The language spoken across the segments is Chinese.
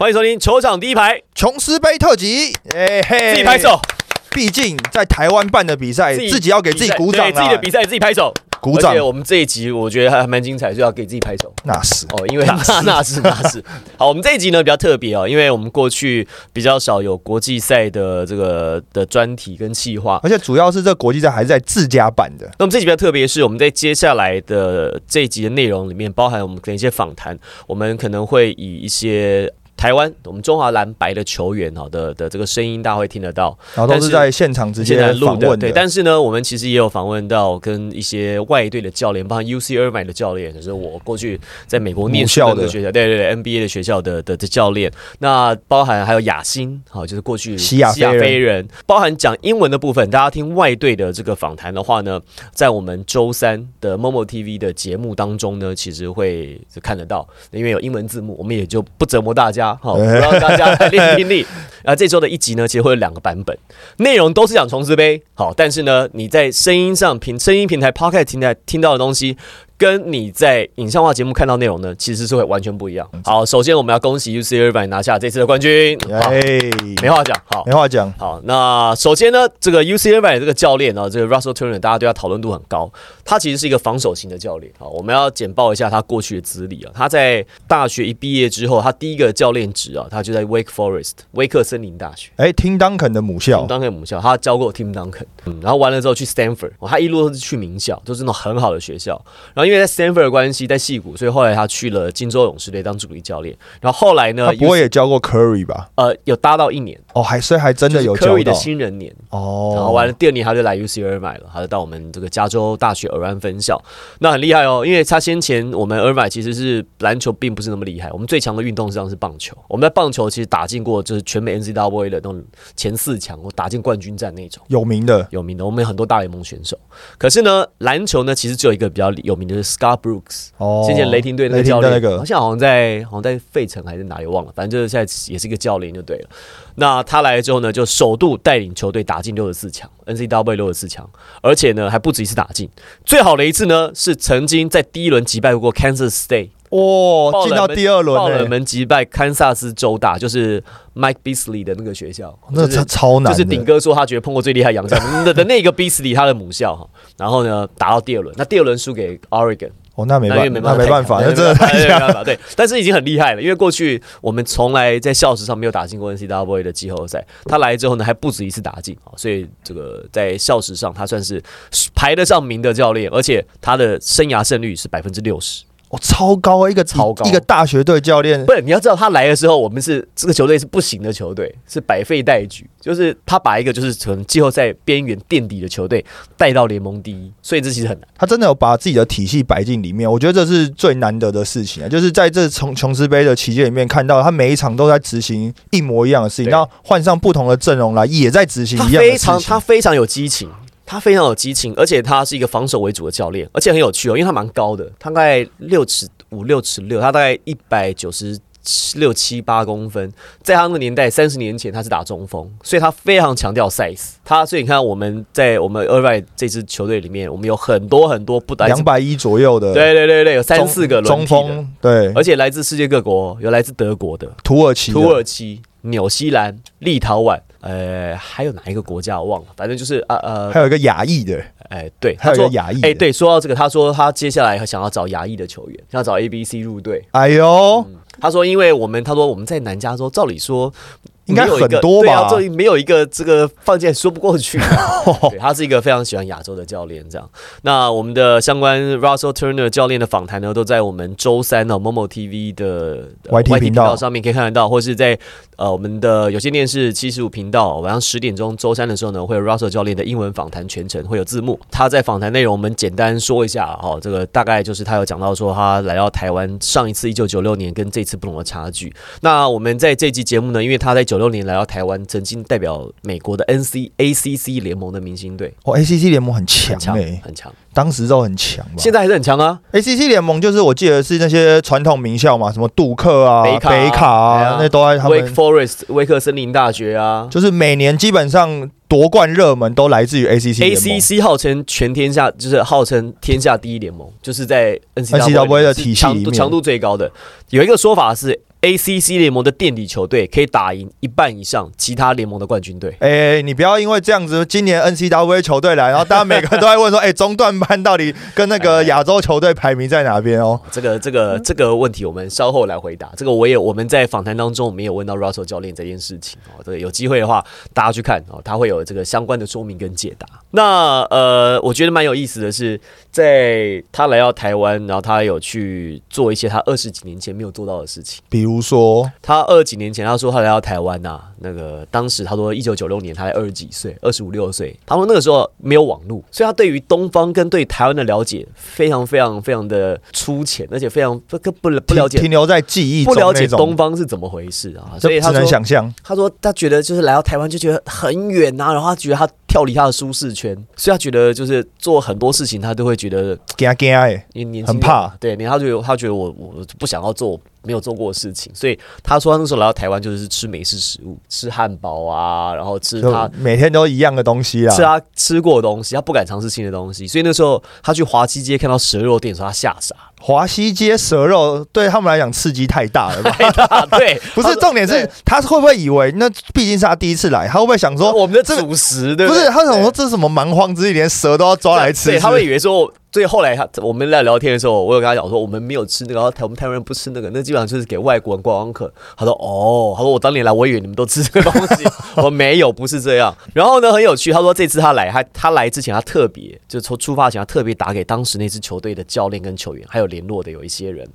欢迎收听球场第一排，琼斯杯特辑，哎嘿，自己拍手，毕竟在台湾办的比赛，自己要给自己鼓掌自己的比赛自己拍手，鼓掌。而且。我们这一集我觉得还蛮精彩，就要给自己拍手。那是。哦，因为那是。那是那是。好，我们这一集呢比较特别哦，因为我们过去比较少有国际赛的这个的专题跟企划。而且主要是这国际赛还是在自家办的，那我们这集比较特别，是我们在接下来的这一集的内容里面，包含我们的一些访谈，我们可能会以一些台湾我们中华蓝白的球员哈的的这个声音，大家会听得到。然后都是在现场直接现在录的对。但是呢，我们其实也有访问到跟一些外队的教练，包括 UC 二 e 的教练，就是我过去在美国念校的学校，对对对，NBA 的学校的的的教练。那包含还有雅欣，好，就是过去西亚西亚飞人，包含讲英文的部分，大家听外队的这个访谈的话呢，在我们周三的 Momo TV 的节目当中呢，其实会看得到，因为有英文字幕，我们也就不折磨大家，好，不让大家练听力。啊，这周的一集呢，其实会有两个版本，内容都是讲虫子杯，好，但是呢，你在声音上平声音平台 Podcast 平台听到的东西，跟你在影像化节目看到内容呢，其实是会完全不一样。好，首先我们要恭喜 UC 二百拿下这次的冠军，好，哎，没话讲，好没。话讲，好，那首先呢，这个 UC 二百这个教练呢，这个 Russell Turner，大家对他讨论度很高。他其实是一个防守型的教练。好，我们要简报一下他过去的资历啊。他在大学一毕业之后，他第一个教练职啊，他就在 Wake Forest 威克森林大学。哎，，Tim Duncan 的母校 Tim，Duncan 母校，他教过 Tim Duncan，嗯，然后完了之后去 Stanford，、哦、他一路都是去名校，都是那种很好的学校。然后因为在 Stanford 的关系，在戏谷，所以后来他去了金州勇士队当助理教练。然后后来呢他，不会也教过 Curry 吧？呃有搭到一年，哦，还所以还真的有教 Curry 的新人年。哦。然后完了，第二年他就来 UC 尔买了，他就到我们这个加州大学尔湾分校，那很厉害哦，因为他先前我们尔买其实是篮球并不是那么厉害，我们最强的运动实际上是棒球，我们在棒球其实打进过就是全美 NCAA 的那种前四强，或打进冠军战那种。有名的有名的，我们有很多大联盟选手。可是呢，篮球呢，其实只有一个比较有名的是 Scott Brooks，哦，先前雷霆队那个教练，那个好像好像在好像在费城还是哪里忘了，反正就是现在也是一个教练就对了。那他来了之后呢，就首度带领球队打进六十四强，NCAA 六十四强，而且呢还不止一次打进。最好的一次呢是曾经在第一轮击败过 Kansas State，哇，进到第二轮爆冷呢，门击败堪萨斯州大，就是 Mike Beasley 的那个学校，那超超难，就是顶哥说他觉得碰过最厉害洋将的的那个 Beasley 他的母校哈，然后呢打到第二轮，那第二轮输给 Oregon，哦，那没办法，那没办法，那真的太没强办法，对，但是已经很厉害了，因为过去我们从来在校史上没有打进过 NCAA 的季后赛，他来之后呢还不止一次打进啊，所以这个在校史上他算是排得上名的教练，而且他的生涯胜率是百分之六十。哦，超高啊！一个超高一个大学队教练不是，你要知道他来的时候，我们是这个球队是不行的球队，是百废待举，就是他把一个就是从季后赛边缘垫底的球队带到联盟第一，所以这其实很难。他真的有把自己的体系摆进里面，我觉得这是最难得的事情啊！就是在这从琼斯杯的期间里面，看到他每一场都在执行一模一样的事情，然后换上不同的阵容来，也在执行一样的事情。非常他非常有激情，他非常有激情，而且他是一个防守为主的教练，而且很有趣哦，因为他蛮高的，他大概六尺五六尺六，他大概一百九十。六七八公分，在他那个年代，三十年前他是打中锋，所以他非常强调 size。他所以你看我们在我们 i 外这支球队里面，我们有很多很多不来自两百一左右的对对对对，有三四个轮中，锋，对，而且来自世界各国，有来自德国的、土耳其土耳其、纽西兰、立陶宛，呃，还有哪一个国家我忘了，反正就是啊呃，还有一个亚裔的，哎，对，还有他说一个亚裔的，哎，，对，说到这个，他说他接下来想要找亚裔的球员，想要找 A、B、C 入队。哎呦，他说，因为我们他说我们在南加州，照理说应该有一个很多吧对啊，这里没有一个这个放箭说不过去。对，他是一个非常喜欢亚洲的教练，这样。那我们的相关 Russell Turner 教练的访谈呢，都在我们周三呢 Momo TV 的呃 YT 频道上面可以看得到，或是在呃我们的有线电视七十五频道晚上十点钟周三的时候呢，会有 Russell 教练的英文访谈全程会有字幕。他在访谈内容我们简单说一下哦，这个大概就是他有讲到说他来到台湾上一次一九九六年跟这次不同的差距。那我们在这期节目呢，因为他在九六年来到台湾，曾经代表美国的 NC ACC 联盟的明星队，哦，ACC 联盟很强哎，很强，当时都很强吧？现在还是很强啊。ACC 联盟就是我记得是那些传统名校嘛，什么杜克啊、北卡啊北卡啊啊，那都在他 Wake 们，Forest 威克森林大学啊就是每年基本上夺冠热门都来自于 ACC 联盟。，ACC 号称全天下就是号称天下第一联盟，就是在 NCAA 的体系里面强度最高的。有一个说法是 ACC 联盟的垫底球队可以打赢一半以上其他联盟的冠军队。哎、你不要因为这样子，今年 NCAA 球队来，然后大家每个人都在问说，哎、中段班到底跟那个亚洲球队排名在哪边哦？这个这个这个问题，我们稍后来回答。这个我也我们在访谈当中，我们也有问到 Russell 教练这件事情哦。这个有机会的话，大家去看哦，他会有这个相关的说明跟解答。那呃，我觉得蛮有意思的是，在他来到台湾，然后他有去做一些他二十几年前没有做到的事情。比如说，他二十几年前，他说他来到台湾呐、那个当时他说一九九六年他才二十几岁，二十五六岁。他说那个时候没有网络，所以他对于东方跟对台湾的了解非常非常非常的粗浅，而且非常不不不不了解停停留在记忆不中那种了解东方是怎么回事啊。所以他能想象。他说他觉得就是来到台湾就觉得很远啊，然后他觉得他跳离他的舒适圈，所以他觉得就是做很多事情他都会觉得惊惊哎，年年轻人很怕对，你他觉得他觉得我我不想要做没有做过的事情，所以他说他那时候来到台湾就是吃美式食物，吃汉堡啊，然后吃他。每天都一样的东西啊。吃他吃过的东西，他不敢尝试新的东西，所以那时候他去华西街看到蛇肉店的时候，他吓傻。华西街蛇肉对他们来讲刺激太大了吧？啊，对，不是，重点是他会不会以为那毕竟是他第一次来，他会不会想说，我们的这主食，对不是他想说这是什么蛮荒之地，连蛇都要抓来吃？对，他会以为说，所以后来他我们在聊天的时候，我有跟他讲说，我们没有吃那个，然后台我们台湾人不吃那个，那基本上就是给外国人观光客。他说哦，他说我当年来，我以为你们都吃这个东西，我说没有，不是这样。然后呢，很有趣，他说这次他来，他他来之前，他特别就从出发前，他特别打给当时那支球队的教练跟球员，还有联络的有一些人。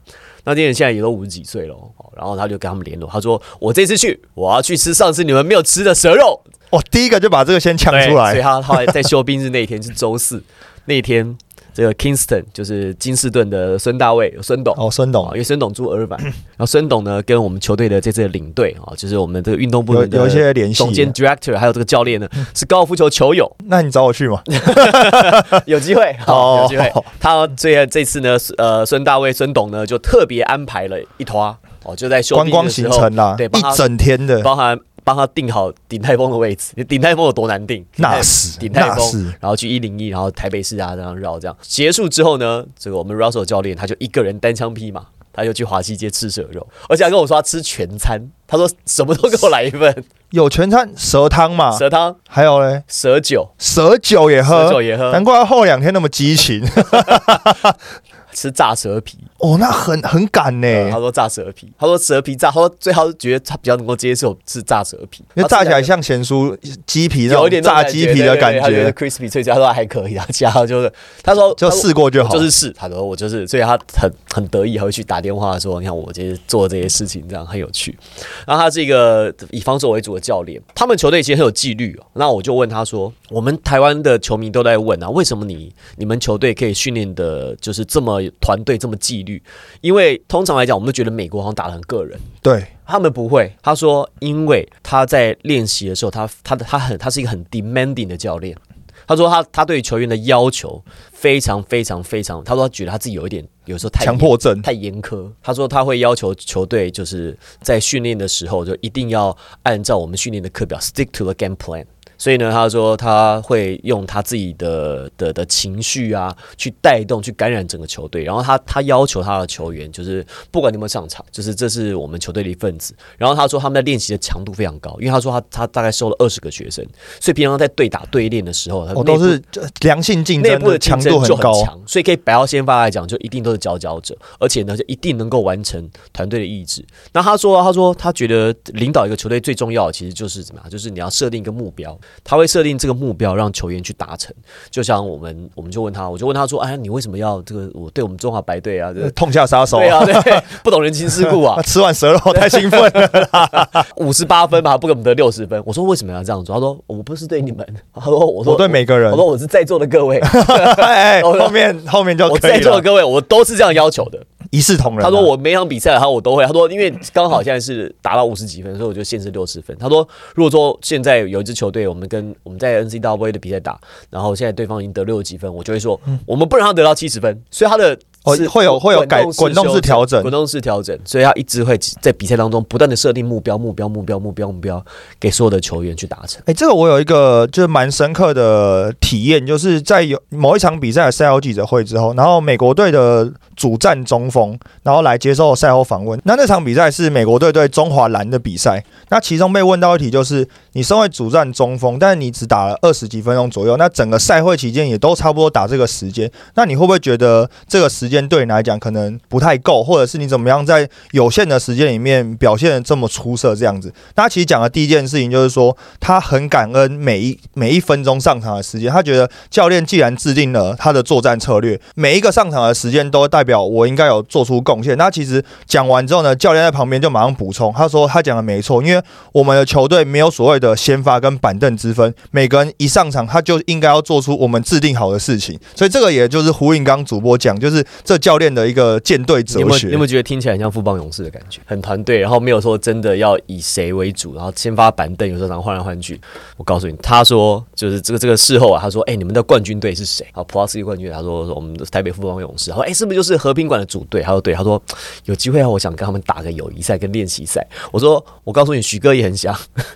那这些人现在也都五十几岁了哦，然后他就跟他们联络，他说我这次去，我要去吃上次你们没有吃的蛇肉。我第一个就把这个先抢出来。所以他后来在休兵日那一天是周四，那一天这个 Kingston 就是金士顿的孙大卫孙董。哦，孙董。啊，董因为孙董住尔版，然后孙董呢跟我们球队的这次的领队啊，就是我们这个运动部的有有一些联系。总监 director，还有这个教练呢 是高尔夫球球友，那你找我去吗？有机会，好，哦。有机会。他这这次呢，呃，孙大卫孙董呢就特别安排了一团哦，就在休观光行程啦，对，一整天的，帮他帮他定好顶泰丰的位置。顶泰丰有多难定？那是顶泰丰然后去一零一，然后台北市啊这样绕这样。结束之后呢，这个我们 Russell 教练他就一个人单枪匹马。他就去华西街吃蛇肉，而且还跟我说他吃全餐。他说什么都给我来一份，有全餐蛇汤嘛，蛇汤、还有嘞蛇酒、蛇酒也蛇酒，也喝，难怪他后两天那么激情。吃炸蛇皮。哦，那很很赶呢，呃他说炸蛇皮，他说蛇皮炸，他说最好觉得他比较能够接受是炸蛇皮，因为炸起来像咸酥鸡皮那种有一点炸鸡皮的感觉，crispy 脆脆，他说还可以啊，加就是他说就试过就好。就是试，他说我就是，所以他很很得意，还会去打电话说，你看我这些做这些事情，这样很有趣。然后他是一个以防守为主的教练，他们球队其实很有纪律哦。那我就问他说，我们台湾的球迷都在问啊，为什么你你们球队可以训练的就是这么团队这么纪律？因为通常来讲，我们都觉得美国好像打得很个人。对，他们不会，他说，因为他在练习的时候，他他的他很他是一个很 demanding 的教练。他说他他对球员的要求非常非常非常，他说他觉得他自己有一点有时候太强迫症太严苛。他说他会要求球队就是在训练的时候就一定要按照我们训练的课表 stick to the game plan。所以呢，他说他会用他自己的的的情绪啊，去带动、去感染整个球队。然后他他要求他的球员，就是不管你有没有上场，就是这是我们球队的一份子。然后他说他们在练习的强度非常高，因为他说他他大概收了二十个学生，所以平常在对打对练的时候，他我哦都是呃良性竞争内部的强度很高。强，所以可以摆到先发来讲，就一定都是佼佼者，而且呢，就一定能够完成团队的意志。那他说，他说他觉得领导一个球队最重要的其实就是怎么样，就是你要设定一个目标，他会设定这个目标让球员去达成。就像我们，我们就问他，我就问他说，哎，你为什么要这个？我对我们中华白队啊，这个痛下杀手对啊，对，不懂人情世故啊啊，，吃完蛇肉太兴奋了，五十八分吧，不给我们得六十分。我说为什么要这样做？他说我不是对你们，他说我说我对每个人我，说我是在座的各位，哎，后面后面就我可以了，在座的各位，我都是这样要求的。一视同仁啊。他说我每场比赛，然后我都会。他说因为刚好现在是达到五十几分，所以我就限制六十分。他说如果说现在有一支球队，我们跟我们在 N C W A 的比赛打，然后现在对方已经得六十几分，我就会说我们不让他得到七十分。所以他的哦是会有会有改滚动式调整滚动式调整，所以他一直会在比赛当中不断的设定目标、目标、目标、目标、目标，给所有的球员去达成。哎、这个我有一个就是蛮深刻的体验，就是在有某一场比赛的赛后记者会之后，然后美国队的主战中锋，然后来接受赛后访问。那那场比赛是美国队对中华蓝的比赛，那其中被问到一题就是，你身为主战中锋，但是你只打了二十几分钟左右，那整个赛会期间也都差不多打这个时间，那你会不会觉得这个时间间对你来讲可能不太够，或者是你怎么样在有限的时间里面表现的这么出色这样子？那他其实讲的第一件事情就是说，他很感恩每一每一分钟上场的时间，他觉得教练既然制定了他的作战策略，每一个上场的时间都代表我应该有做出贡献。那其实讲完之后呢，教练在旁边就马上补充，他说他讲的没错，因为我们的球队没有所谓的先发跟板凳之分，每个人一上场他就应该要做出我们制定好的事情，所以这个也就是呼应刚主播讲，就是这教练的一个舰队哲学你有没有你有没。有觉得听起来很像富邦勇士的感觉？很团队，然后没有说真的要以谁为主，然后先发板凳，有时候然后换来换去。我告诉你，他说就是这个这个事后啊，他说，哎、你们的冠军队是谁？啊，普拉斯冠军，他说我们的台北富邦勇士。他说，哎、是不是就是和平馆的主队？他说对，他说有机会啊，我想跟他们打个友谊赛跟练习赛。我说，我告诉你，徐哥也很想，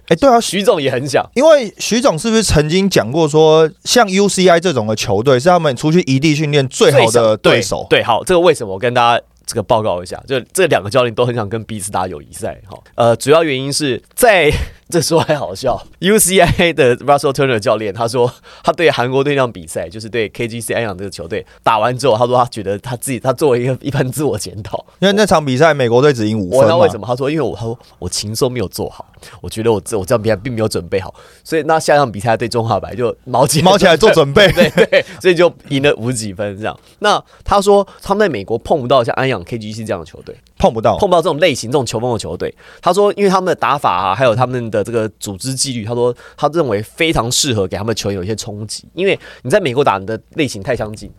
哎、对啊，徐总也很想。因为徐总是不是曾经讲过说，像 UCI 这种的球队是他们出去异地训练最好的对手？对，好，这个为什么我跟大家这个报告一下？就这两个教练都很想跟彼此打友谊赛，哈，呃，主要原因是在这说还好笑，UCI 的 Russell Turner 教练他说，他对韩国队那场比赛，就是对 KGC 安阳这个球队打完之后，他说他觉得他自己他作为一个一番自我检讨，因为那场比赛美国队只赢五分嘛我知道为什么？他说因为我他说我禽兽没有做好，我觉得我这我这场比赛并没有准备好，所以那下场比赛对中华白就毛起来毛起来做准备。对对，所以就赢了五十几分这样。那他说他们在美国碰不到像安阳 KGC 这样的球队，碰不到，碰不到这种类型、这种球风的球队。他说，因为他们的打法啊，还有他们的这个组织纪律，他说他认为非常适合给他们球员有一些冲击，因为你在美国打你的类型太相近。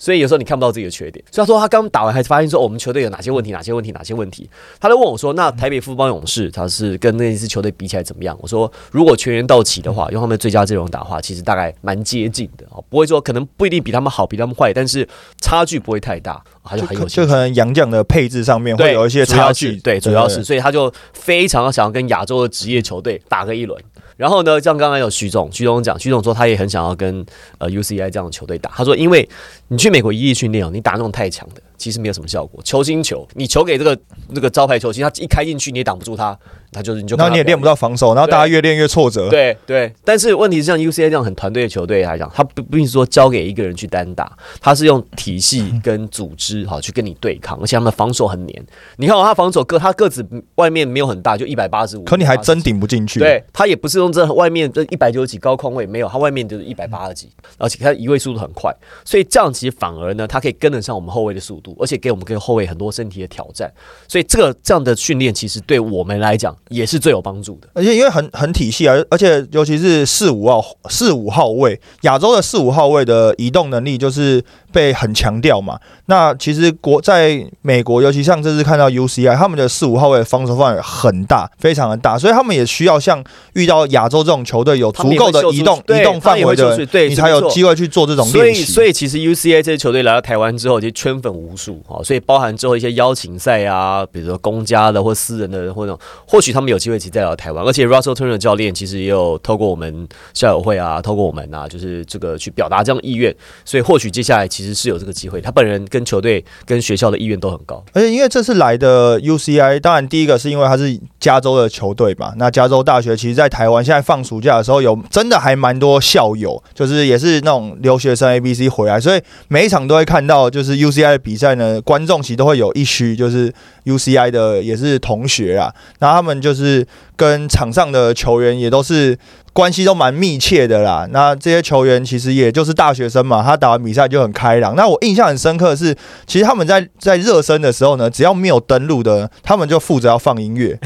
所以有时候你看不到自己的缺点，所以他说他刚打完还发现说、哦我们球队有哪些问题，哪些问题，哪些问题。他就问我说：“那台北富邦勇士他是跟那一支球队比起来怎么样？”我说：“如果全员到齐的话，用他们最佳阵容打的话，其实大概蛮接近的哦，不会说可能不一定比他们好，比他们坏，但是差距不会太大。”他就很有趣就可能洋将的配置上面会，有一些差距。是对，主要是，所以他就非常想要跟亚洲的职业球队打个一轮。然后呢，像刚刚有徐总，徐总讲，徐总说他也很想要跟呃 UCI 这样的球队打。他说，因为你去美国一地训练哦，你打那种太强的，其实没有什么效果。球星球，你球给这个那个招牌球星，他一开进去你也挡不住他，他就是你就然后你也练不到防守，然后大家越练越挫折。对对，但是问题是，像 UCA 这样很团队的球队来讲，他不不是说交给一个人去单打，他是用体系跟组织哈去跟你对抗，而且他们的防守很黏。你看、哦，他防守个他个子外面没有很大，就一百八十五，可你还真顶不进去。，对他也不是用这外面这一百九十几高空位，没有，他外面就是一百八十几，而且他移位速度很快，所以这样其实反而呢，他可以跟得上我们后卫的速度，而且给我们跟后卫很多身体的挑战。所以这个这样的训练，其实对我们来讲也是最有帮助的。而且因为很很体系而，而且尤其是四五号四五号位，亚洲的四五号位的移动能力就是被很强调嘛。那其实国在美国，尤其像这次看到 UCI，他们的四五号位的防守范围很大，非常的大，所以他们也需要像遇到亚洲这种球队有足够的移动移动范围的，对，你才有机会去做这种所以，练习。所以其实 UCI 这些球队来到台湾之后，其实圈粉无数啊。所以包含之后一些邀请赛啊，比如说公家的或私人的或者或许他们有机会其实再来到台湾。而且 Russell Turner 教练其实也有透过我们校友会啊，透过我们啊，就是这个去表达这样的意愿。所以或许接下来其其实是有这个机会。他本人跟球队跟学校的意愿都很高。而且因为这次来的 UCI，当然第一个是因为他是加州的球队嘛。那加州大学其实，在台湾现在放暑假的时候，有真的还蛮多校友，就是也是那种留学生 A、B、C 回来，所以每一场都会看到，就是 UCI 的比赛呢，观众席都会有一区，就是 UCI 的也是同学啊，那他们就是跟场上的球员也都是。关系都蛮密切的啦。那这些球员其实也就是大学生嘛，他打完比赛就很开朗。那我印象很深刻的是，其实他们在在热身的时候呢，只要没有登录的，他们就负责要放音乐。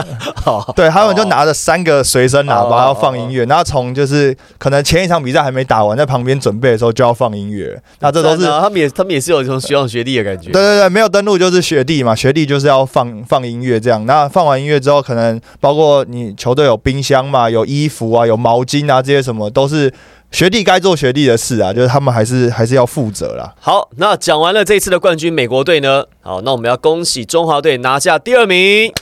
对他们就拿着三个随身喇叭要放音乐，然后从就是可能前一场比赛还没打完，在旁边准备的时候就要放音乐。那这都是啊他们也他们也是有一种学长学弟的感觉。对对对，没有登录就是学弟嘛，学弟就是要放放音乐这样。那放完音乐之后，可能包括你球队有冰箱嘛，有衣服。服啊，有毛巾啊，这些什么都是学弟该做学弟的事啊，就是他们还是还是要负责啦。好，那讲完了这次的冠军美国队呢，好，那我们要恭喜中华队拿下第二名。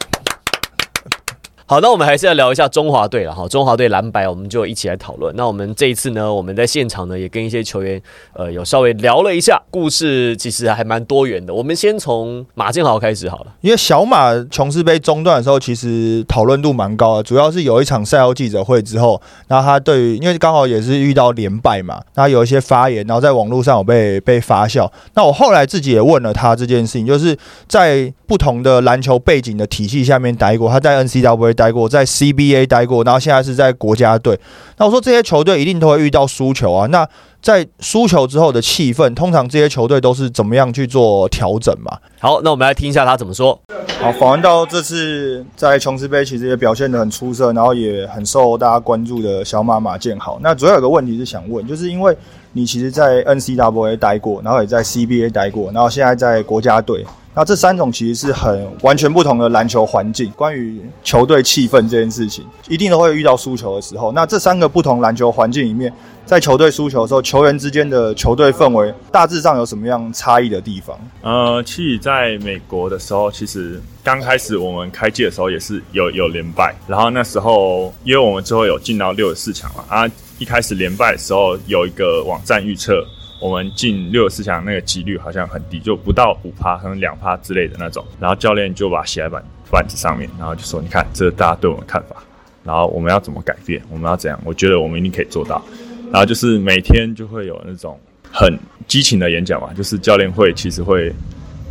好，那我们还是要聊一下中华队了哈。中华队蓝白，我们就一起来讨论。那我们这一次呢，我们在现场呢也跟一些球员呃有稍微聊了一下，故事其实还蛮多元的。我们先从马建豪开始好了，因为小马琼斯杯中断的时候，其实讨论度蛮高的，主要是有一场赛后记者会之后，那他对于因为刚好也是遇到连败嘛，他有一些发言，然后在网络上有被被发酵。那我后来自己也问了他这件事情，就是在不同的篮球背景的体系下面待过，他在 N C W A。待过在 CBA 待过，然后现在是在国家队。那我说这些球队一定都会遇到输球啊。那在输球之后的气氛，通常这些球队都是怎么样去做调整嘛？好，那我们来听一下他怎么说。好，访问到这次在琼斯杯其实也表现得很出色，然后也很受大家关注的小马马建豪。那主要有个问题是想问，就是因为你其实，在 NCAA 待过，然后也在 CBA 待过，然后现在在国家队。那这三种其实是很完全不同的篮球环境。关于球队气氛这件事情，一定都会遇到输球的时候。那这三个不同篮球环境里面，在球队输球的时候，球员之间的球队氛围大致上有什么样差异的地方？呃，其实在美国的时候，其实刚开始我们开季的时候也是有有连败，然后那时候因为我们最后有进到六十四强嘛，啊，一开始连败的时候有一个网站预测。我们进六十四强那个几率好像很低，就不到五趴，可能两趴之类的那种。然后教练就把写在板板子上面，然后就说：“你看，这是大家对我们的看法，然后我们要怎么改变？我们要怎样？我觉得我们一定可以做到。”然后就是每天就会有那种很激情的演讲嘛，就是教练会其实会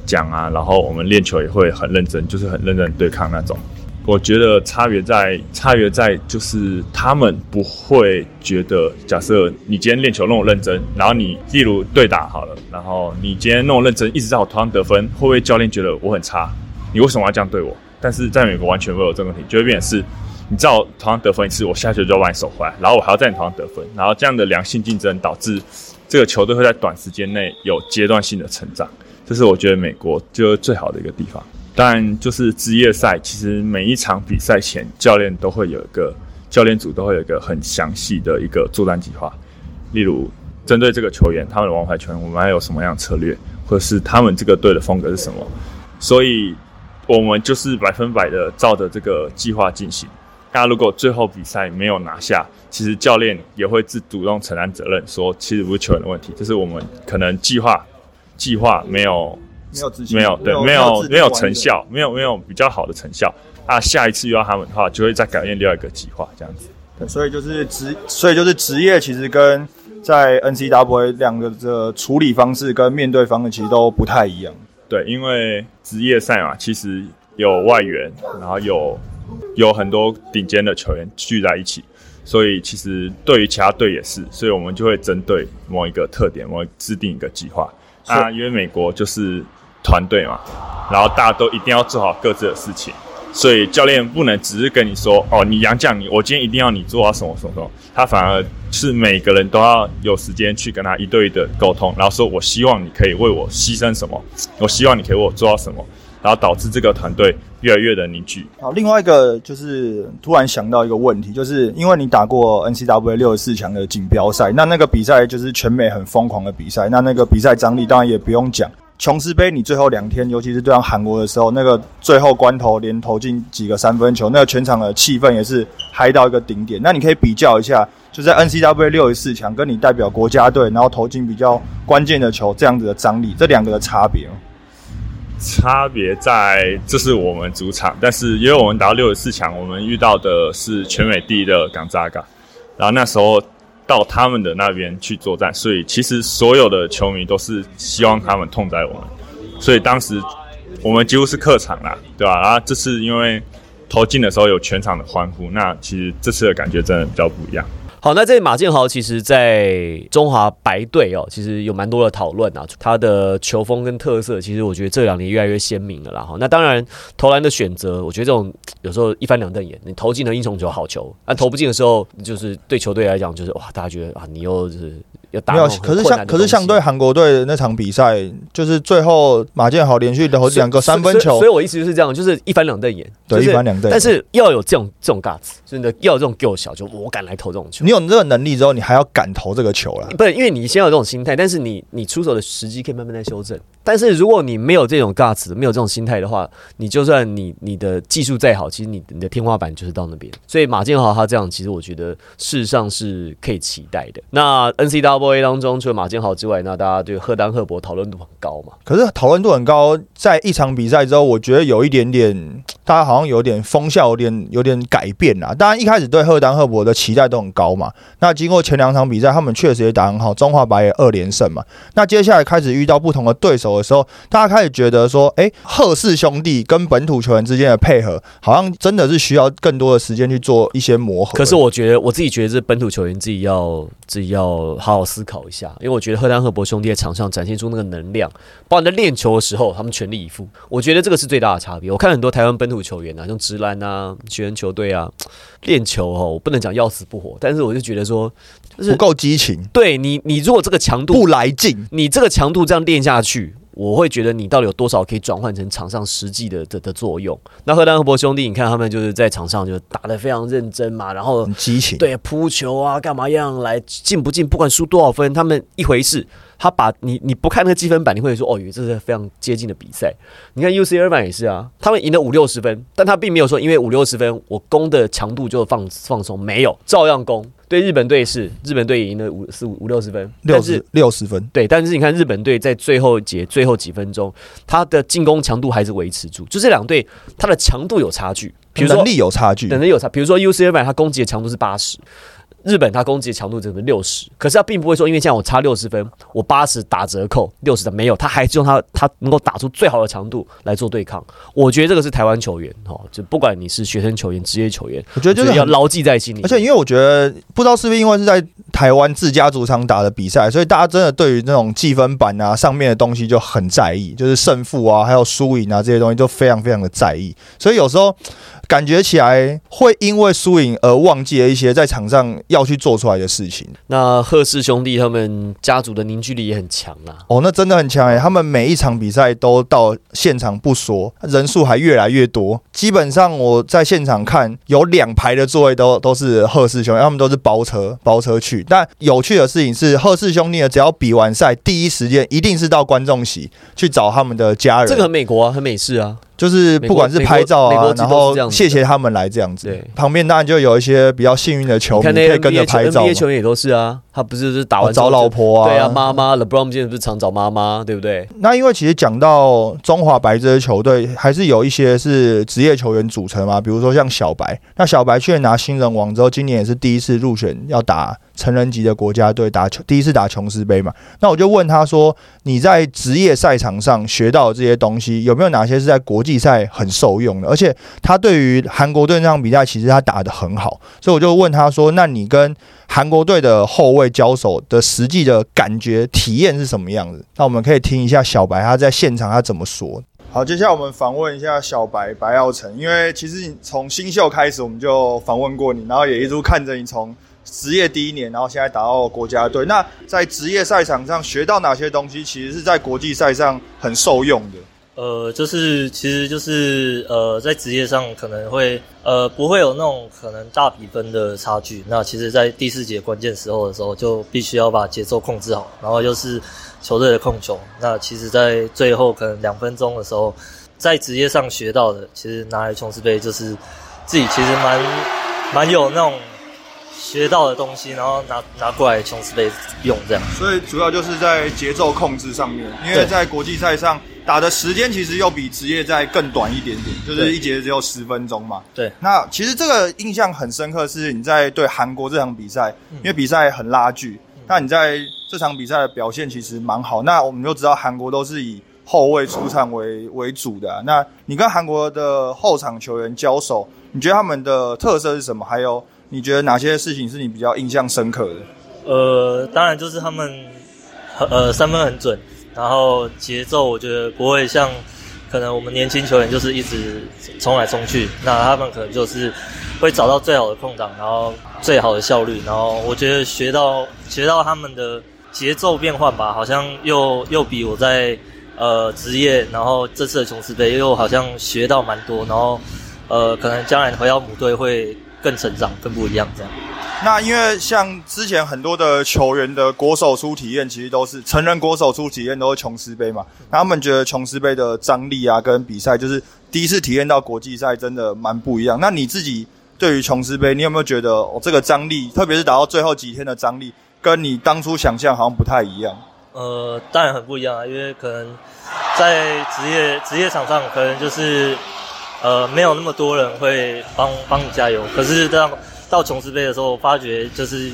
讲啊，然后我们练球也会很认真，就是很认真对抗那种。我觉得差别在差别在就是他们不会觉得，假设你今天练球那么认真，然后你例如对打好了，然后你今天那么认真，一直在我头上得分，会不会教练觉得我很差？你为什么要这样对我？但是在美国完全没有这个问题，就会变成是，你知道头上得分一次，我下球就要把你守回来，然后我还要在你头上得分，然后这样的良性竞争导致这个球队会在短时间内有阶段性的成长，这是我觉得美国就最好的一个地方。但就是职业赛，其实每一场比赛前，教练都会有一个教练组都会有一个很详细的一个作战计划。例如，针对这个球员，他们的王牌球员，我们还有什么样的策略，或者是他们这个队的风格是什么？所以，我们就是百分百的照着这个计划进行。那如果最后比赛没有拿下，其实教练也会自主动承担责任，说其实不是球员的问题，就是我们可能计划计划没有。没有执行，没有对，没有没有成效，没有没有比较好的成效。啊，下一次遇到他们的话，就会再改变另外一个计划，这样子。对，所以就是职，所以就是职业，其实跟在 NCW 两个的处理方式跟面对方式其实都不太一样。对，因为职业赛嘛，其实有外援，然后有有很多顶尖的球员聚在一起，所以其实对于其他队也是，所以我们就会针对某一个特点，我制定一个计划。啊，因为美国就是。团队嘛，然后大家都一定要做好各自的事情，所以教练不能只是跟你说哦，你杨将你，我今天一定要你做到什么什么什么，他反而是每个人都要有时间去跟他一对一的沟通，然后说我希望你可以为我牺牲什么，我希望你可以为我做到什么，然后导致这个团队越来越的凝聚。好，另外一个就是突然想到一个问题，就是因为你打过 NCW 六十四强的锦标赛，那那个比赛就是全美很疯狂的比赛，那那个比赛张力当然也不用讲。琼斯杯，你最后两天，尤其是对上韩国的时候，那个最后关头连投进几个三分球，那个全场的气氛也是嗨到一个顶点。那你可以比较一下，就在 NCW 六十四强，跟你代表国家队，然后投进比较关键的球，这样子的张力，这两个的差别。差别在，这是我们主场，但是因为我们打到六十四强，我们遇到的是全美第一的港扎嘎，然后那时候。到他们的那边去作战，所以其实所有的球迷都是希望他们痛宰我们，所以当时我们几乎是客场啦，对吧？然后这次因为投进的时候有全场的欢呼，那其实这次的感觉真的比较不一样。好，那这马建豪其实，在中华白队哦，其实有蛮多的讨论啊。他的球风跟特色，其实我觉得这两年越来越鲜明了啦。哈，那当然投篮的选择，我觉得这种有时候一翻两瞪眼。你投进了英雄球，好球；，但投不进的时候，就是对球队来讲，就是哇，大家觉得啊，你又是有打没有可是困难的相可是相对韩国队的那场比赛，就是最后马建豪连续投两个三分球所以所以，我意思就是这样，就是一翻两瞪眼，对就是一翻两瞪眼但是要有这种这种 guts，真的要有这种 g 小，就我敢来投这种球你。有这个能力之后，你还要敢投这个球了。不是，因为你先有这种心态，但是你你出手的时机可以慢慢在修正。但是如果你没有这种 guts，没有这种心态的话，你就算你你的技术再好，其实你你的天花板就是到那边。所以马建豪他这样，其实我觉得事实上是可以期待的。那 A 当中，除了马建豪之外，那大家对赫丹赫伯讨论度很高嘛？可是讨论度很高，在一场比赛之后，我觉得有一点点，大家好像有点风向有点有点改变啦。当然一开始对赫丹赫伯的期待都很高嘛，那经过前两场比赛，他们确实也打很好，中华白也二连胜嘛。那接下来开始遇到不同的对手的时候，大家开始觉得说，诶，赫氏兄弟跟本土球员之间的配合，好像真的是需要更多的时间去做一些磨合。可是我觉得我自己觉得这本土球员自己要自己要好好思考一下，因为我觉得赫丹赫伯兄弟在场上展现出那个能量，包括在练球的时候，他们全力以赴，我觉得这个是最大的差别。我看很多台湾本土球员啊，像直男啊、学员球队啊，练球哦，我不能讲要死不活，但是我就觉得说，就是不够激情，对你，你如果这个强度不来劲。你这个强度这样练下去，我会觉得你到底有多少可以转换成场上实际的的的作用。那荷兰和伯兄弟，你看他们就是在场上就打得非常认真嘛，然后很激情，对扑球啊，干嘛样来进不进，不管输多少分，他们一回事。他把你你不看那个积分板，你会说哦，这是非常接近的比赛。你看 UC 二版也是啊，他们赢了五六十分，但他并没有说因为五六十分我攻的强度就放放松，没有，照样攻。对日本队是，日本队也赢了五四五五六十分，但是六十六十分。对，但是你看日本队在最后节最后几分钟，他的进攻强度还是维持住，就这两队他的强度有差距，比如说能力有差距，能力有差，比如说 U C F 它攻击的强度是八十。日本它攻击的强度只是六十，可是它并不会说，因为现在我差六十分，我八十打折扣六十的没有，他还是用他他能够打出最好的强度来做对抗。我觉得这个是台湾球员哦，就不管你是学生球员、职业球员，我觉得就是很要牢记在心里。而且因为我觉得，不知道是不是因为是在台湾自家主场打的比赛，所以大家真的对于那种计分板啊上面的东西就很在意，就是胜负啊，还有输赢啊这些东西都非常非常的在意。所以有时候感觉起来会因为输赢而忘记了一些在场上要去做出来的事情。那贺氏兄弟他们家族的凝聚力也很强啊。哦，那真的很强诶、他们每一场比赛都到现场不说，人数还越来越多。基本上我在现场看，有两排的座位都都是贺氏兄弟，他们都是包车包车去。但有趣的事情是，贺氏兄弟呢，只要比完赛，第一时间一定是到观众席去找他们的家人，这个很美国啊，很美式啊。就是不管是拍照啊，然后谢谢他们来这样子对。旁边当然就有一些比较幸运的球迷可以跟着拍照嘛 NBA 球员也都是啊，他不是就是打完哦找老婆啊，对啊，妈妈 LeBron 现在不是常找妈妈，对不对？那因为其实讲到中华白这支球队，还是有一些是职业球员组成嘛，比如说像小白。那小白去年拿新人王之后，今年也是第一次入选要打成人级的国家队，打球第一次打琼斯杯嘛。那我就问他说：“你在职业赛场上学到的这些东西，有没有哪些是在国际赛很受用的？而且他对于韩国队那场比赛，其实他打得很好，所以我就问他说：那你跟韩国队的后卫交手的实际的感觉体验是什么样子？那我们可以听一下小白他在现场他怎么说。好，接下来我们访问一下小白白耀成，因为其实你从新秀开始我们就访问过你，然后也一直看着你从职业第一年，然后现在打到国家队。那在职业赛场上学到哪些东西，其实是在国际赛上很受用的？呃，就是其实就是呃，在职业上可能会呃不会有那种可能大比分的差距。那其实，在第四节关键时候的时候，就必须要把节奏控制好，然后又是球队的控球。那其实，在最后可能两分钟的时候，在职业上学到的，其实拿来琼斯杯就是自己其实蛮蛮有那种学到的东西，然后拿拿过来琼斯杯用这样。所以主要就是在节奏控制上面，因为在国际赛上打的时间其实又比职业赛更短一点点，就是一节只有十分钟嘛。对，那其实这个印象很深刻，是你在对韩国这场比赛，嗯因为比赛很拉锯，那你在这场比赛的表现其实蛮好。那我们就知道韩国都是以后卫出场为为主的啊、那你跟韩国的后场球员交手，你觉得他们的特色是什么？还有你觉得哪些事情是你比较印象深刻的？呃，当然就是他们呃三分很准，然后节奏我觉得不会像可能我们年轻球员就是一直冲来冲去，那他们可能就是会找到最好的空档，然后最好的效率，然后我觉得学到学到他们的节奏变换吧，好像又又比我在呃职业，然后这次的琼斯杯又好像学到蛮多，然后呃可能将来回到母队会更成长、更不一样这样。那因为像之前很多的球员的国手出体验，其实都是成人国手出体验都是琼斯杯嘛。那他们觉得琼斯杯的张力啊，跟比赛就是第一次体验到国际赛，真的蛮不一样。那你自己对于琼斯杯，你有没有觉得哦，这个张力，特别是打到最后几天的张力，跟你当初想象好像不太一样？呃，当然很不一样啊，因为可能在职业职业场上，可能就是呃没有那么多人会帮帮你加油，可是这样。到琼斯杯的时候，发觉就是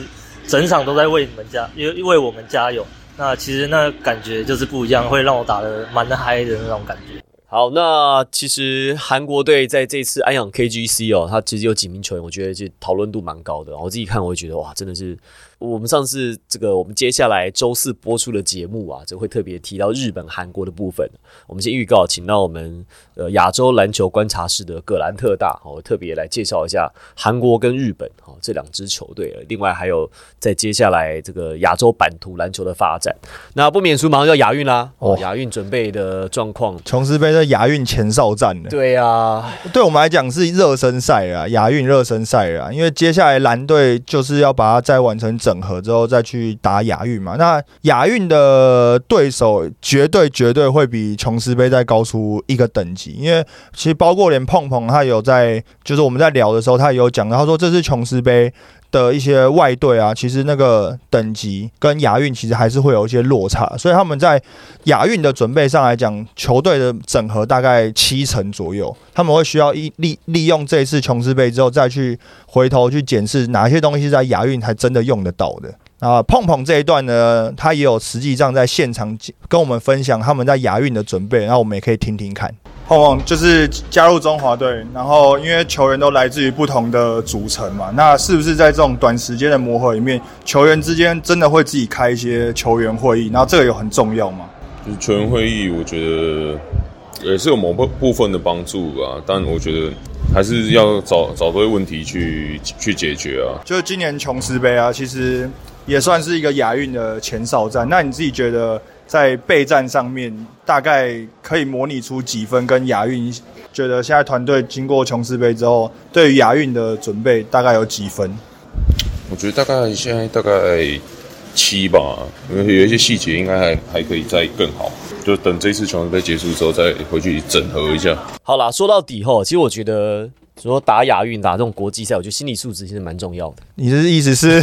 整场都在为你们加，因为为我们加油。那其实那感觉就是不一样，会让我打的蛮嗨的那种感觉。好，那其实韩国队在这次安阳 KGC 哦，他其实有几名球员，我觉得是讨论度蛮高的。我自己看，我会觉得哇，真的是。我们上次这个，我们接下来周四播出的节目啊，就会特别提到日本、韩国的部分。我们先预告，请到我们呃亚洲篮球观察室的葛兰特大，哦，特别来介绍一下韩国跟日本哦这两支球队。另外还有在接下来这个亚洲版图篮球的发展。那不免俗，马上要亚运啦！哦，亚运准备的状况，琼斯杯的亚运前哨战呢。对呀，对我们来讲是热身赛啊，亚运热身赛啊，因为接下来蓝队就是要把它再完成整。整合之后再去打亚运嘛？那亚运的对手绝对绝对会比琼斯杯再高出一个等级，因为其实包括连碰碰他有在，就是我们在聊的时候，他也有讲，他说这是琼斯杯。的一些外队啊，其实那个等级跟亚运其实还是会有一些落差，所以他们在亚运的准备上来讲，球队的整合大概七成左右，他们会需要一利利用这一次琼斯杯之后，再去回头去检视哪些东西在亚运还真的用得到的。啊，碰碰这一段呢，他也有实际上在现场跟我们分享他们在亚运的准备，然后我们也可以听听看。碰碰就是加入中华队，然后因为球员都来自于不同的组成嘛，那是不是在这种短时间的磨合里面，球员之间真的会自己开一些球员会议？然后这个有很重要吗？就是球员会议，我觉得也是有某部部分的帮助吧，但我觉得还是要找找对问题去去解决啊。就是今年琼斯杯啊，其实也算是一个亚运的前哨战，那你自己觉得？在备战上面，大概可以模拟出几分？跟亚运，觉得现在团队经过琼斯杯之后，对于亚运的准备大概有几分？我觉得大概现在大概七吧，因为有一些细节应该还还可以再更好。就等这次全运杯结束之后，再回去整合一下。好啦，说到底吼，其实我觉得。说打亚运打这种国际赛，我觉得心理素质其实蛮重要的。你的意思是？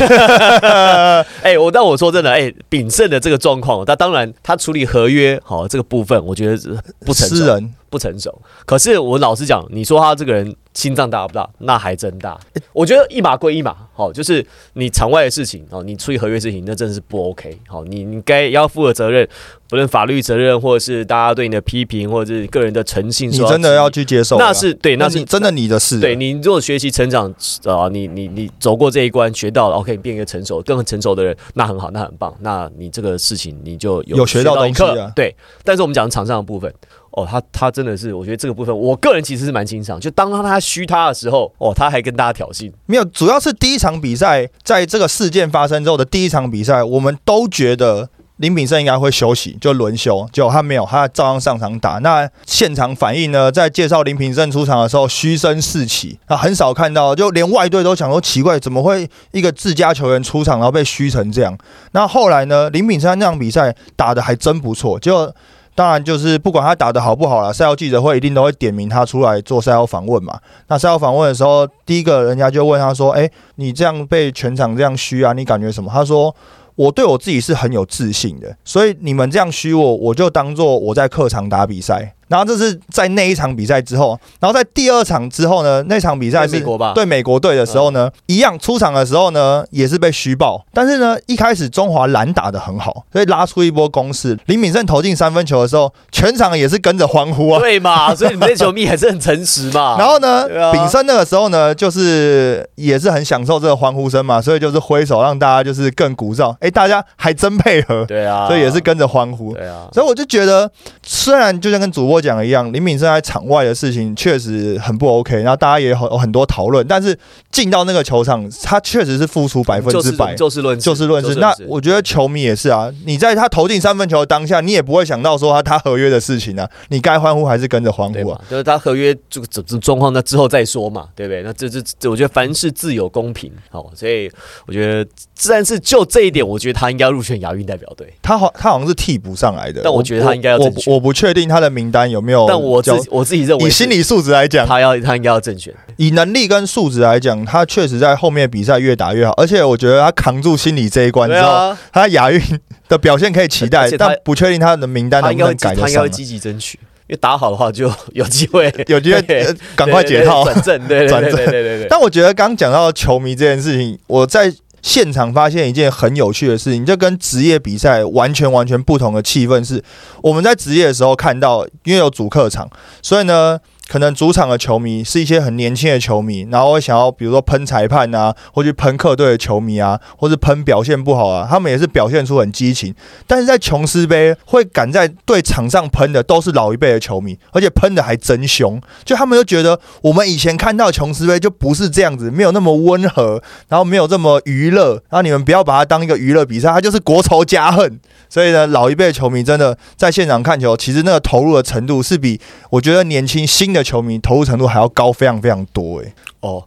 哎，我但我说真的，哎，炳胜的这个状况，他当然他处理合约好这个部分，我觉得不成熟，不成熟。可是我老实讲，你说他这个人。心脏大不大？那还真大。我觉得一码归一码，好，就是你场外的事情哦，你出于合约事情，那真的是不 OK。好，你你该要负的责任，不论法律责任，或者是大家对你的批评，或者是个人的诚信，你真的要去接受。那是对，那是真的你的事。对你如果学习成长啊，你你你走过这一关，学到了 OK，变一个成熟、更成熟的人，那很好，那很棒。那你这个事情你就有学到东西啊。对，但是我们讲场上的部分。哦，他他真的是，我觉得这个部分，我个人其实是蛮欣赏。就当他虚他的时候，哦，他还跟大家挑衅。没有，主要是第一场比赛，在这个事件发生之后的第一场比赛，我们都觉得林炳胜应该会休息，就轮休。结果他没有，他照样上场打。那现场反应呢？在介绍林炳胜出场的时候，嘘声四起。啊，很少看到，就连外队都想说奇怪，怎么会一个自家球员出场，然后被嘘成这样？那后来呢？林炳胜那场比赛打的还真不错，就。当然，就是不管他打的好不好了，赛后记者会一定都会点名他出来做赛后访问嘛。那赛后访问的时候，第一个人家就问他说：“哎，你这样被全场这样虚啊，你感觉什么？”他说。我对我自己是很有自信的，所以你们这样虚我，我就当做我在客场打比赛。然后这是在那一场比赛之后，然后在第二场之后呢，那场比赛是对美国队的时候呢，一样出场的时候呢，也是被虚报。但是呢，一开始中华蓝打的很好，所以拉出一波攻势。林敏胜投进三分球的时候，全场也是跟着欢呼啊，对嘛？所以你们这球迷还是很诚实嘛。然后呢，炳生那个时候呢，就是也是很享受这个欢呼声嘛，所以就是挥手让大家就是更鼓噪。哎，大家还真配合，对啊，所以也是跟着欢呼，对啊。所以我就觉得，虽然就像跟主播。我讲的一样，林敏生在场外的事情确实很不 OK，然后大家也有很有很多讨论，但是进到那个球场，他确实是付出百分之百。就事论就事论事，那我觉得球迷也是啊。你在他投进三分球的当下，你也不会想到说他他合约的事情啊。你该欢呼还是跟着欢呼啊？就是他合约这个这这状况，那之后再说嘛，对不对？那这这这，我觉得凡事自有公平，好，所以我觉得自然是就这一点，我觉得他应该入选亚运代表队。他好，他好像是替补上来的，但我觉得他应该要我我不确定他的名单有没有，但我自我自己认为，以心理素质来讲，他要他应该要正选。以能力跟素质来讲，他确实在后面比赛越打越好，而且我觉得他扛住心理这一关之后，他亚运的表现可以期待，但不确定他的名单能不能改得上。他应该会积极争取，因为打好的话就有机会，有机会赶快解套转正。对转正，对对对。但我觉得刚讲到球迷这件事情，我在现场发现一件很有趣的事情，就跟职业比赛完全完全不同的气氛是，我们在职业的时候看到，因为有主客场，所以呢。可能主场的球迷是一些很年轻的球迷，然后会想要比如说喷裁判啊，或去喷客队的球迷啊，或是喷表现不好啊，他们也是表现出很激情。但是在琼斯杯会敢在对场上喷的都是老一辈的球迷，而且喷的还真凶。就他们就觉得我们以前看到琼斯杯就不是这样子，没有那么温和，然后没有这么娱乐，然后你们不要把它当一个娱乐比赛，它就是国仇家恨。所以呢，老一辈的球迷真的在现场看球，其实那个投入的程度是比我觉得年轻新的球迷投入程度还要高，非常非常多诶。哦，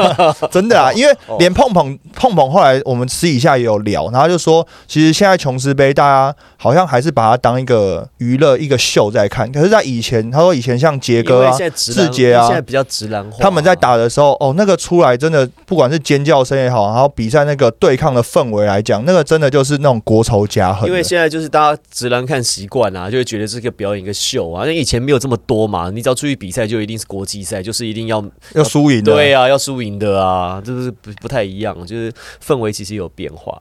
真的啊，因为连碰碰碰碰后来我们私底下也有聊，然后就说，其实现在琼斯杯大家好像还是把它当一个娱乐一个秀在看。可是，在以前，他说以前像杰哥啊、志杰啊，现在比较直男化，他们在打的时候，哦，那个出来真的不管是尖叫声也好，然后比赛那个对抗的氛围来讲，那个真的就是那种国仇家恨。因为现在就是大家直男看习惯啊，就会觉得这个表演一个秀啊，那以前没有这么多嘛，你只要出去比赛就一定是国际赛，就是一定要要输赢的。对啊，要输赢的啊，就是不不太一样，就是氛围其实有变化。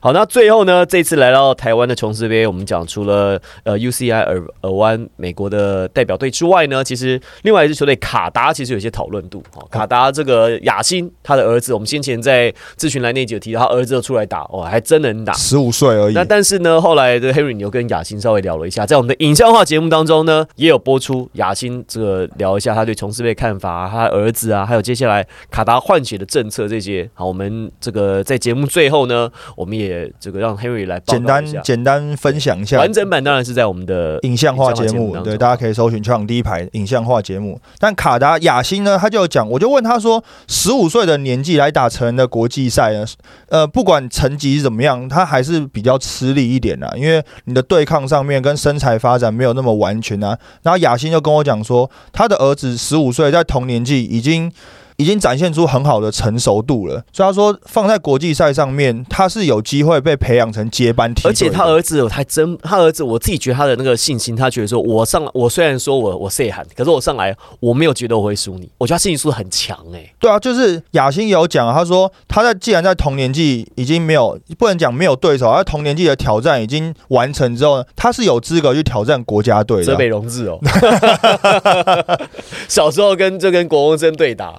好，那最后呢？这次来到台湾的琼斯杯，我们讲除了呃 UCI 尔尔湾美国的代表队之外呢，其实另外一支球队卡达其实有些讨论度。哦，卡达这个雅辛他的儿子，我们先前在咨询来那集有提到，他儿子出来打，哦，还真能打，十五岁而已。那但是呢，后来的 Harry 牛跟雅辛稍微聊了一下，在我们的影像化节目当中呢，也有播出雅辛这个聊一下他对琼斯杯看法，他儿子啊，还有接下来卡达换血的政策这些。好，我们这个在节目最后呢。我们也这个让 Henry 来简单简单分享一下，完整版当然是在我们的影像化节目，对，大家可以搜寻全场第一排影像化节目。但卡达雅欣呢，他就有讲，我就问他说，十五岁的年纪来打成人的国际赛呢，呃，不管成绩怎么样，他还是比较吃力一点啊，因为你的对抗上面跟身材发展没有那么完全啊。然后雅欣就跟我讲说，他的儿子十五岁，在同年纪已经。已经展现出很好的成熟度了，所以他说放在国际赛上面，他是有机会被培养成接班体。而且他儿子还真，他儿子我自己觉得他的那个信心，他觉得说我上，我虽然说我我 say 喊，可是我上来我没有觉得我会输你，我觉得他信心是很强哎。对啊，就是雅欣有讲，他说他在既然在同年纪已经没有不能讲没有对手，而同年纪的挑战已经完成之后，他是有资格去挑战国家队的。泽北荣治哦，小时候跟就跟国王真对打。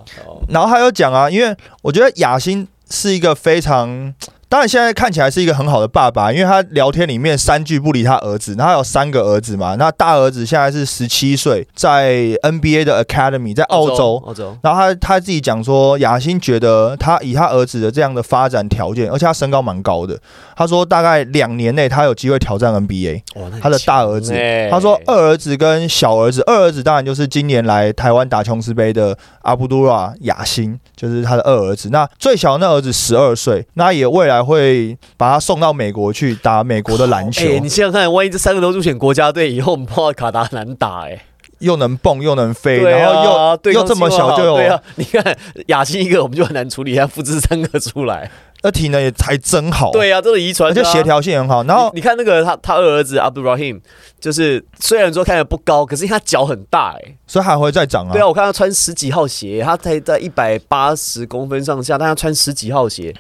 然后还有讲啊，因为我觉得雅欣是一个非常。当然，现在看起来是一个很好的爸爸，因为他聊天里面三句不离他儿子。他有三个儿子嘛？那大儿子现在是十七岁，在 NBA 的 Academy，在澳洲。澳洲。然后他他自己讲说，雅欣觉得他以他儿子的这样的发展条件，而且他身高蛮高的。他说大概两年内他有机会挑战 NBA。他的大儿子，他说二儿子跟小儿子，二儿子当然就是今年来台湾打琼斯杯的阿布杜拉雅欣，就是他的二儿子。那最小那儿子十二岁，那也未来。会把他送到美国去打美国的篮球。你想想看，万一这三个都入选国家队，以后我们碰到卡达难打哎，又能蹦又能飞，然后又又这么小就有。对啊，你看雅欣一个我们就很难处理，他复制三个出来，那体能也还真好。对啊，这是遗传，而且协调性很好。然后你看那个他他二儿子 Abdul Rahim，就是虽然说看着不高，可是他脚很大哎，所以还会再长啊。对啊，我看他穿十几号鞋，他才在一百八十公分上下，但他穿十几号鞋，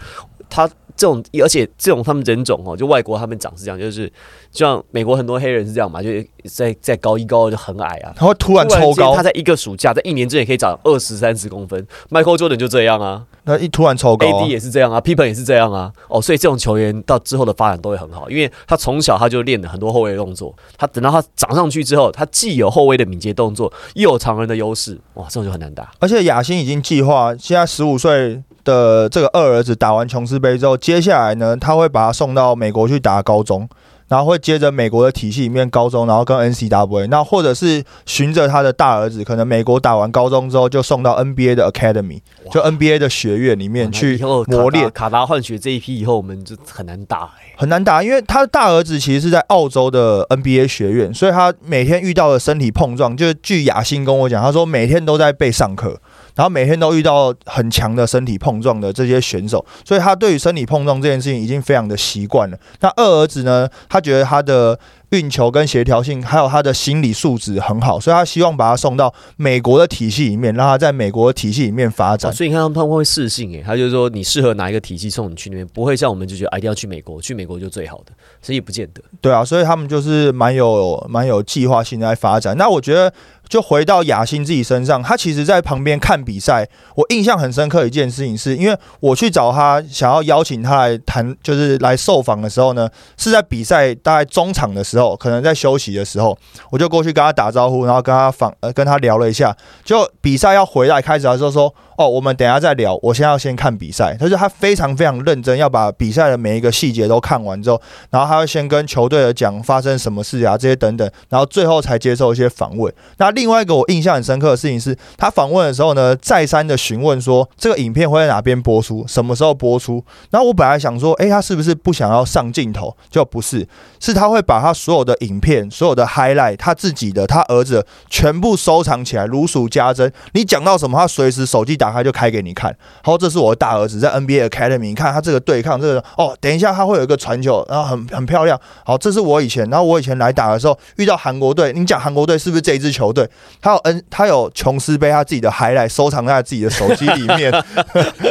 他。这种，而且这种他们人种哦，就外国他们长是这样，就是就像美国很多黑人是这样嘛，就是在在高一高二就很矮啊，他会突然抽高，他在一个暑假，在一年之内可以长二十三十公分。Michael Jordan 就这样啊，那一突然抽高、啊 AD 也是这样啊，Pippen 也是这样啊。哦，所以这种球员到之后的发展都会很好，因为他从小他就练了很多后卫的动作，他等到他长上去之后，他既有后卫的敏捷动作，又有常人的优势，哇，这种就很难打。而且亚新已经计划，现在十五岁的这个二儿子打完琼斯杯之后，接下来呢，他会把他送到美国去打高中，然后会接着美国的体系里面高中，然后跟 N C W A，那或者是循着他的大儿子，可能美国打完高中之后就送到 NBA 的 Academy，就 NBA 的学院里面去磨练。卡达换血这一批以后，我们就很难打哎、很难打，因为他的大儿子其实是在澳洲的 NBA 学院，所以他每天遇到的身体碰撞，就是据雅欣跟我讲，他说每天都在被上课，然后每天都遇到很强的身体碰撞的这些选手，所以他对于身体碰撞这件事情已经非常的习惯了。那二儿子呢，他觉得他的运球跟协调性，还有他的心理素质很好，所以他希望把他送到美国的体系里面，让他在美国的体系里面发展哦。所以你看他们他们会适性诶，他就是说你适合哪一个体系送你去那边，不会像我们就觉得、啊、一定要去美国，去美国就最好的，所以也不见得。对啊，所以他们就是蛮有蛮有计划性在发展。那我觉得，就回到雅欣自己身上，他其实在旁边看比赛，我印象很深刻一件事情是，因为我去找他，想要邀请他来谈，就是来受访的时候呢，是在比赛大概中场的时候，可能在休息的时候，我就过去跟他打招呼，然后跟他访呃跟他聊了一下，就比赛要回来开始的时候说。哦，我们等下再聊。我现在要先看比赛，他说他非常非常认真，要把比赛的每一个细节都看完之后，然后他会先跟球队的讲发生什么事啊，这些等等，然后最后才接受一些访问。那另外一个我印象很深刻的事情是，他访问的时候呢，再三的询问说这个影片会在哪边播出，什么时候播出。然后我本来想说，诶，他是不是不想要上镜头？就不是，是他会把他所有的影片、所有的 highlight，他自己的、他儿子全部收藏起来，如数家珍。你讲到什么，他随时手机打开就开给你看。然后这是我的大儿子在 NBA Academy，你看他这个对抗这个哦，等一下他会有一个传球，然后很很漂亮。好，这是我以前，然后我以前来打的时候遇到韩国队，你讲韩国队是不是这一支球队？他有 N，他有琼斯杯他自己的 highlight 收藏在自己的手机里面。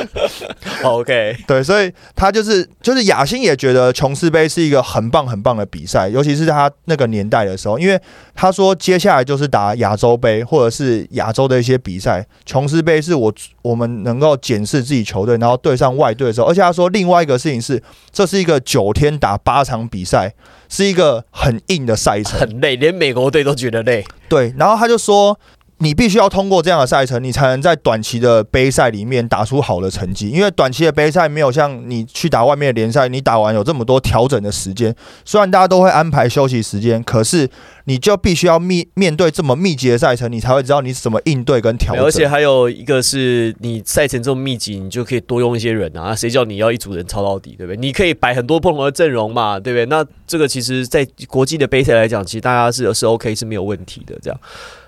OK，对，所以他就是就是雅欣也觉得琼斯杯是一个很棒很棒的比赛，尤其是他那个年代的时候，因为他说接下来就是打亚洲杯或者是亚洲的一些比赛，琼斯杯是我我们能够检视自己球队，然后对上外队的时候，而且他说另外一个事情是，这是一个九天打八场比赛，是一个很硬的赛程，很累，连美国队都觉得累。对，然后他就说。你必须要通过这样的赛程，你才能在短期的杯赛里面打出好的成绩。因为短期的杯赛没有像你去打外面的联赛，你打完有这么多调整的时间。虽然大家都会安排休息时间，可是你就必须要面面对这么密集的赛程，你才会知道你怎么应对跟调整。而且还有一个是你赛程这么密集，你就可以多用一些人啊，谁叫你要一组人抄到底，对不对？你可以摆很多不同的阵容嘛，对不对？那这个其实，在国际的杯赛来讲，其实大家是是 OK 是没有问题的，这样。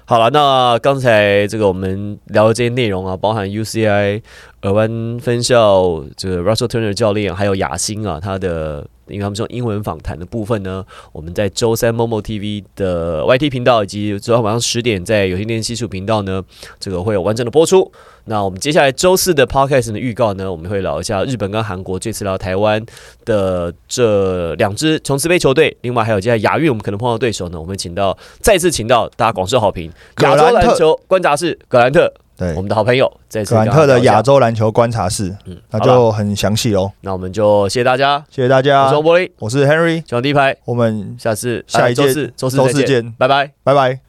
好了，那刚才这个我们聊的这些内容啊，包含 UCI 尔湾分校这个 Russell Turner 教练，还有雅欣啊，他的因为他们用英文访谈的部分呢，我们在周三 Momo TV 的 YT 频道以及昨天晚上十点在有线电视技术频道呢，这个会有完整的播出。那我们接下来周四的 Podcast 的预告呢，我们会聊一下日本跟韩国这次聊台湾的这两支琼斯杯球队，另外还有接下来亚运我们可能碰到对手呢，我们请到再次请到大家广受好评亚洲篮球观察室格兰特，对。我，们的好朋友，再次格兰特的亚，洲篮球。观察室，嗯，那就很详细哦。那我们就谢谢大家，谢谢大家。我家是，欧玻璃，我是 Henry，小第一排，我们下次下一周四周四见。拜拜。拜拜。